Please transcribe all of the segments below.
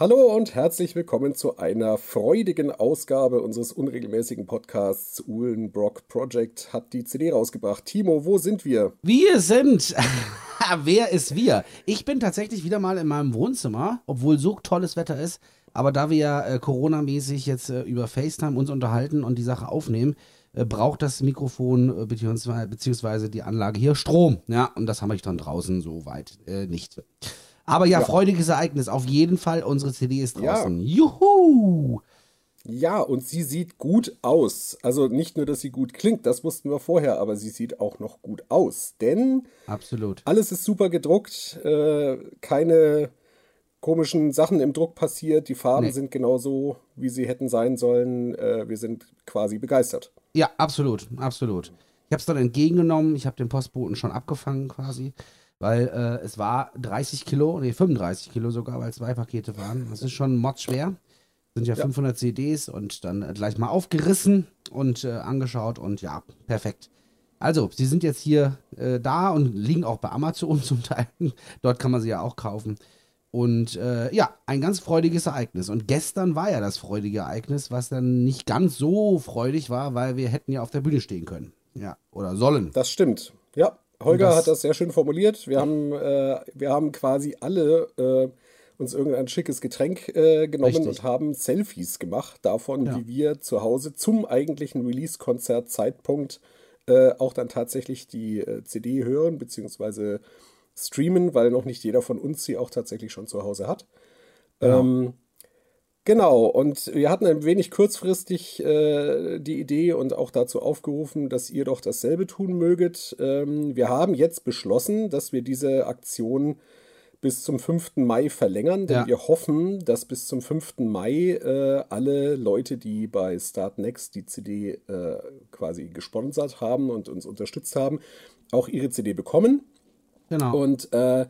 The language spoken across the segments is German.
Hallo und herzlich willkommen zu einer freudigen Ausgabe unseres unregelmäßigen Podcasts. Uhlenbrock Project hat die CD rausgebracht. Timo, wo sind wir? Wir sind. Wer ist wir? Ich bin tatsächlich wieder mal in meinem Wohnzimmer, obwohl so tolles Wetter ist. Aber da wir ja äh, Corona-mäßig jetzt äh, über FaceTime uns unterhalten und die Sache aufnehmen, äh, braucht das Mikrofon äh, beziehungsweise, beziehungsweise die Anlage hier Strom. Ja, und das habe ich dann draußen so weit äh, nicht. Aber ja, ja, freudiges Ereignis. Auf jeden Fall, unsere CD ist draußen. Ja. Juhu! Ja, und sie sieht gut aus. Also nicht nur, dass sie gut klingt, das wussten wir vorher, aber sie sieht auch noch gut aus. Denn Absolut. alles ist super gedruckt, äh, keine komischen Sachen im Druck passiert, die Farben nee. sind genauso, wie sie hätten sein sollen. Äh, wir sind quasi begeistert. Ja, absolut, absolut. Ich habe es dann entgegengenommen, ich habe den Postboten schon abgefangen quasi weil äh, es war 30 Kilo, nee, 35 Kilo sogar, weil zwei Pakete waren. Das ist schon modschwer. Sind ja, ja 500 CDs und dann äh, gleich mal aufgerissen und äh, angeschaut und ja, perfekt. Also, sie sind jetzt hier äh, da und liegen auch bei Amazon zum Teil. Dort kann man sie ja auch kaufen. Und äh, ja, ein ganz freudiges Ereignis. Und gestern war ja das freudige Ereignis, was dann nicht ganz so freudig war, weil wir hätten ja auf der Bühne stehen können. Ja, oder sollen. Das stimmt. Ja, Holger das hat das sehr schön formuliert. Wir haben, äh, wir haben quasi alle äh, uns irgendein schickes Getränk äh, genommen Richtig. und haben Selfies gemacht davon, ja. wie wir zu Hause zum eigentlichen Release-Konzert-Zeitpunkt äh, auch dann tatsächlich die äh, CD hören bzw. streamen, weil noch nicht jeder von uns sie auch tatsächlich schon zu Hause hat. Ja. Ähm, Genau, und wir hatten ein wenig kurzfristig äh, die Idee und auch dazu aufgerufen, dass ihr doch dasselbe tun möget. Ähm, wir haben jetzt beschlossen, dass wir diese Aktion bis zum 5. Mai verlängern, denn ja. wir hoffen, dass bis zum 5. Mai äh, alle Leute, die bei Start Next die CD äh, quasi gesponsert haben und uns unterstützt haben, auch ihre CD bekommen. Genau. Und äh,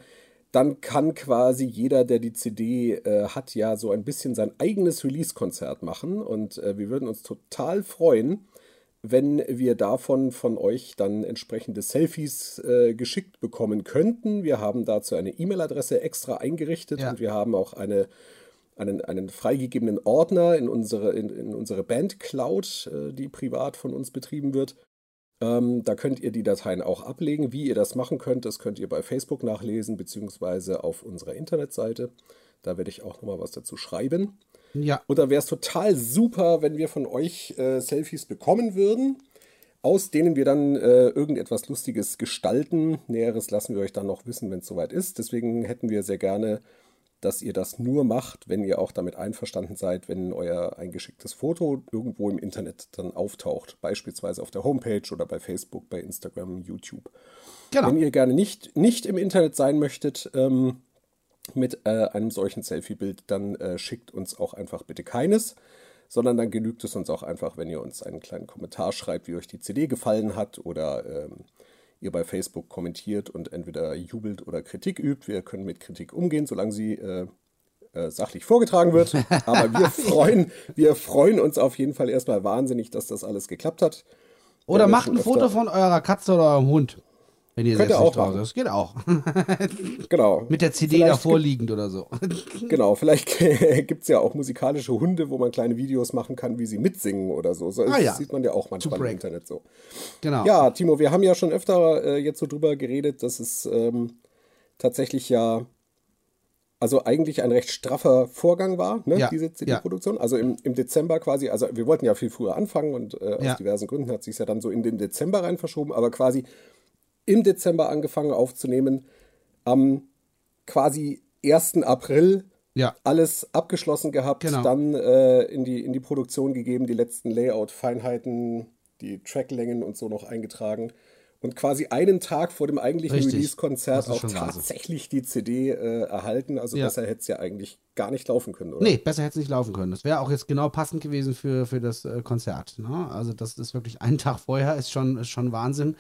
dann kann quasi jeder, der die CD äh, hat, ja so ein bisschen sein eigenes Release-Konzert machen. Und äh, wir würden uns total freuen, wenn wir davon von euch dann entsprechende Selfies äh, geschickt bekommen könnten. Wir haben dazu eine E-Mail-Adresse extra eingerichtet ja. und wir haben auch eine, einen, einen freigegebenen Ordner in unsere, in, in unsere Band Cloud, äh, die privat von uns betrieben wird. Ähm, da könnt ihr die Dateien auch ablegen. Wie ihr das machen könnt, das könnt ihr bei Facebook nachlesen, beziehungsweise auf unserer Internetseite. Da werde ich auch nochmal was dazu schreiben. Ja. Und da wäre es total super, wenn wir von euch äh, Selfies bekommen würden, aus denen wir dann äh, irgendetwas Lustiges gestalten. Näheres lassen wir euch dann noch wissen, wenn es soweit ist. Deswegen hätten wir sehr gerne dass ihr das nur macht, wenn ihr auch damit einverstanden seid, wenn euer eingeschicktes Foto irgendwo im Internet dann auftaucht, beispielsweise auf der Homepage oder bei Facebook, bei Instagram, YouTube. Genau. Wenn ihr gerne nicht, nicht im Internet sein möchtet ähm, mit äh, einem solchen Selfie-Bild, dann äh, schickt uns auch einfach bitte keines, sondern dann genügt es uns auch einfach, wenn ihr uns einen kleinen Kommentar schreibt, wie euch die CD gefallen hat oder ähm, ihr bei Facebook kommentiert und entweder jubelt oder Kritik übt. Wir können mit Kritik umgehen, solange sie äh, äh, sachlich vorgetragen wird. Aber wir freuen, wir freuen uns auf jeden Fall erstmal wahnsinnig, dass das alles geklappt hat. Oder macht ein Foto von eurer Katze oder eurem Hund. Wenn ihr selbst nicht draußen Das geht auch. genau. Mit der CD vielleicht davor liegend oder so. genau, vielleicht gibt es ja auch musikalische Hunde, wo man kleine Videos machen kann, wie sie mitsingen oder so. Das ah, ja. sieht man ja auch manchmal im Internet so. Genau. Ja, Timo, wir haben ja schon öfter äh, jetzt so drüber geredet, dass es ähm, tatsächlich ja also eigentlich ein recht straffer Vorgang war, ne, ja, diese CD-Produktion. Ja. Also im, im Dezember quasi, also wir wollten ja viel früher anfangen und äh, aus ja. diversen Gründen hat sich ja dann so in den Dezember rein verschoben, aber quasi im Dezember angefangen aufzunehmen. Am quasi 1. April ja. alles abgeschlossen gehabt, genau. dann äh, in, die, in die Produktion gegeben, die letzten Layout-Feinheiten, die Tracklängen und so noch eingetragen. Und quasi einen Tag vor dem eigentlichen Release-Konzert auch tatsächlich die CD äh, erhalten. Also ja. besser hätte es ja eigentlich gar nicht laufen können, oder? Nee, besser hätte es nicht laufen können. Das wäre auch jetzt genau passend gewesen für, für das äh, Konzert. Ne? Also das ist wirklich einen Tag vorher, ist schon, ist schon Wahnsinn.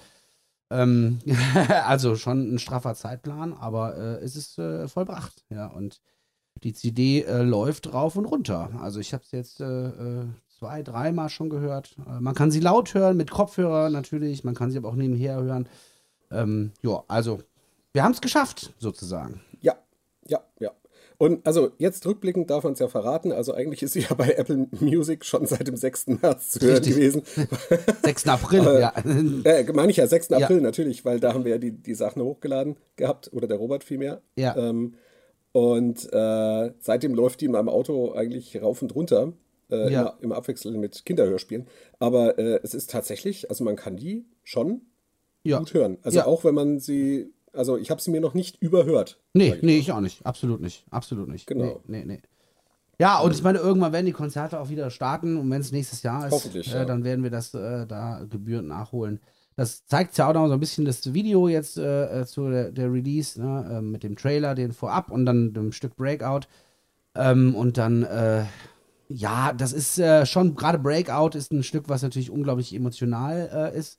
Ähm, also schon ein straffer Zeitplan, aber äh, es ist äh, vollbracht. Ja, und die CD äh, läuft rauf und runter. Also ich habe es jetzt äh, äh, zwei, dreimal schon gehört. Äh, man kann sie laut hören, mit Kopfhörer natürlich. Man kann sie aber auch nebenher hören. Ähm, ja, also wir haben es geschafft, sozusagen. Ja, ja, ja. Und also jetzt rückblickend darf man es ja verraten. Also eigentlich ist sie ja bei Apple Music schon seit dem 6. März zu hören gewesen. 6. April, ja. Äh, meine ich ja, 6. April ja. natürlich, weil da haben wir ja die, die Sachen hochgeladen gehabt, oder der Robert vielmehr. Ja. Ähm, und äh, seitdem läuft die in meinem Auto eigentlich rauf und runter. Äh, ja. im Abwechseln mit Kinderhörspielen. Aber äh, es ist tatsächlich, also man kann die schon ja. gut hören. Also ja. auch wenn man sie also ich habe sie mir noch nicht überhört. Nee, ich nee, ich auch nicht. Absolut nicht. Absolut nicht. Genau. Nee, nee, nee. Ja, und ich meine, irgendwann werden die Konzerte auch wieder starten und wenn es nächstes Jahr ist, äh, ja. dann werden wir das äh, da gebührend nachholen. Das zeigt ja auch noch so ein bisschen das Video jetzt äh, äh zu der, der Release, ne, ähm, mit dem Trailer, den vorab und dann dem Stück Breakout. Ähm, und dann, äh, ja, das ist äh, schon, gerade Breakout ist ein Stück, was natürlich unglaublich emotional ist.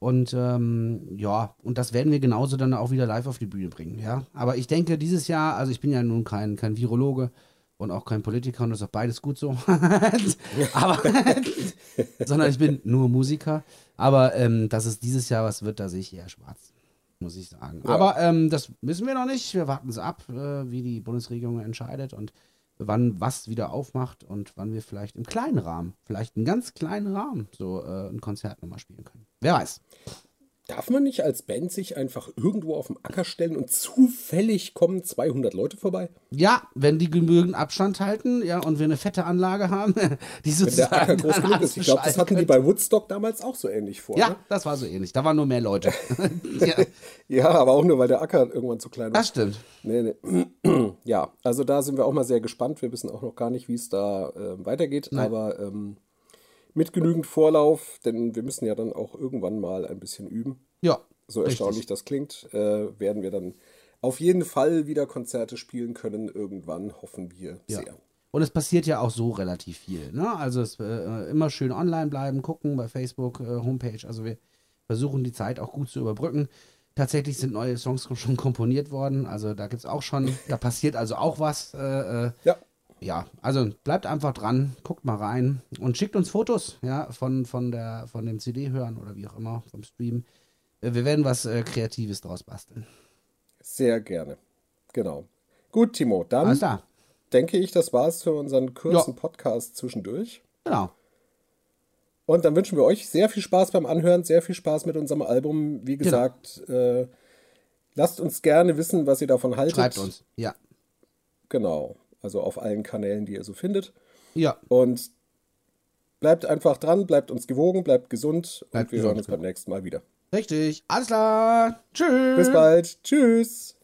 Und ähm, ja, und das werden wir genauso dann auch wieder live auf die Bühne bringen, ja. Aber ich denke, dieses Jahr, also ich bin ja nun kein, kein Virologe und auch kein Politiker und das ist auch beides gut so. Aber, sondern ich bin nur Musiker. Aber ähm, dass es dieses Jahr was wird, da sehe ich eher schwarz, muss ich sagen. Ja. Aber ähm, das wissen wir noch nicht. Wir warten es ab, äh, wie die Bundesregierung entscheidet und wann was wieder aufmacht und wann wir vielleicht im kleinen Rahmen, vielleicht einen ganz kleinen Rahmen, so äh, ein Konzert nochmal spielen können. Wer weiß. Darf man nicht als Band sich einfach irgendwo auf den Acker stellen und zufällig kommen 200 Leute vorbei? Ja, wenn die genügend Abstand halten, ja, und wir eine fette Anlage haben, die sozusagen. Wenn der Acker groß genug ist. Ich glaube, das hatten die bei Woodstock damals auch so ähnlich vor. Ja, ne? das war so ähnlich. Da waren nur mehr Leute. ja. ja. aber auch nur, weil der Acker irgendwann zu klein war. Das stimmt. Nee, nee. ja, also da sind wir auch mal sehr gespannt. Wir wissen auch noch gar nicht, wie es da äh, weitergeht, Nein. aber. Ähm, mit genügend Vorlauf, denn wir müssen ja dann auch irgendwann mal ein bisschen üben. Ja. So erstaunlich richtig. das klingt, äh, werden wir dann auf jeden Fall wieder Konzerte spielen können. Irgendwann hoffen wir ja. sehr. Und es passiert ja auch so relativ viel. Ne? Also es, äh, immer schön online bleiben, gucken bei Facebook, äh, Homepage. Also wir versuchen die Zeit auch gut zu überbrücken. Tatsächlich sind neue Songs schon komponiert worden. Also da gibt es auch schon, da passiert also auch was. Äh, äh ja ja, also bleibt einfach dran, guckt mal rein und schickt uns Fotos, ja, von, von, der, von dem CD-Hören oder wie auch immer, vom Stream. Äh, wir werden was äh, Kreatives draus basteln. Sehr gerne. Genau. Gut, Timo, dann denke ich, das war's für unseren kurzen ja. Podcast zwischendurch. Genau. Und dann wünschen wir euch sehr viel Spaß beim Anhören, sehr viel Spaß mit unserem Album. Wie genau. gesagt, genau. äh, lasst uns gerne wissen, was ihr davon haltet. Schreibt uns, ja. Genau also auf allen Kanälen, die ihr so findet. Ja. Und bleibt einfach dran, bleibt uns gewogen, bleibt gesund bleibt und wir gesund, hören uns beim nächsten Mal wieder. Richtig. Alles klar. Tschüss. Bis bald. Tschüss.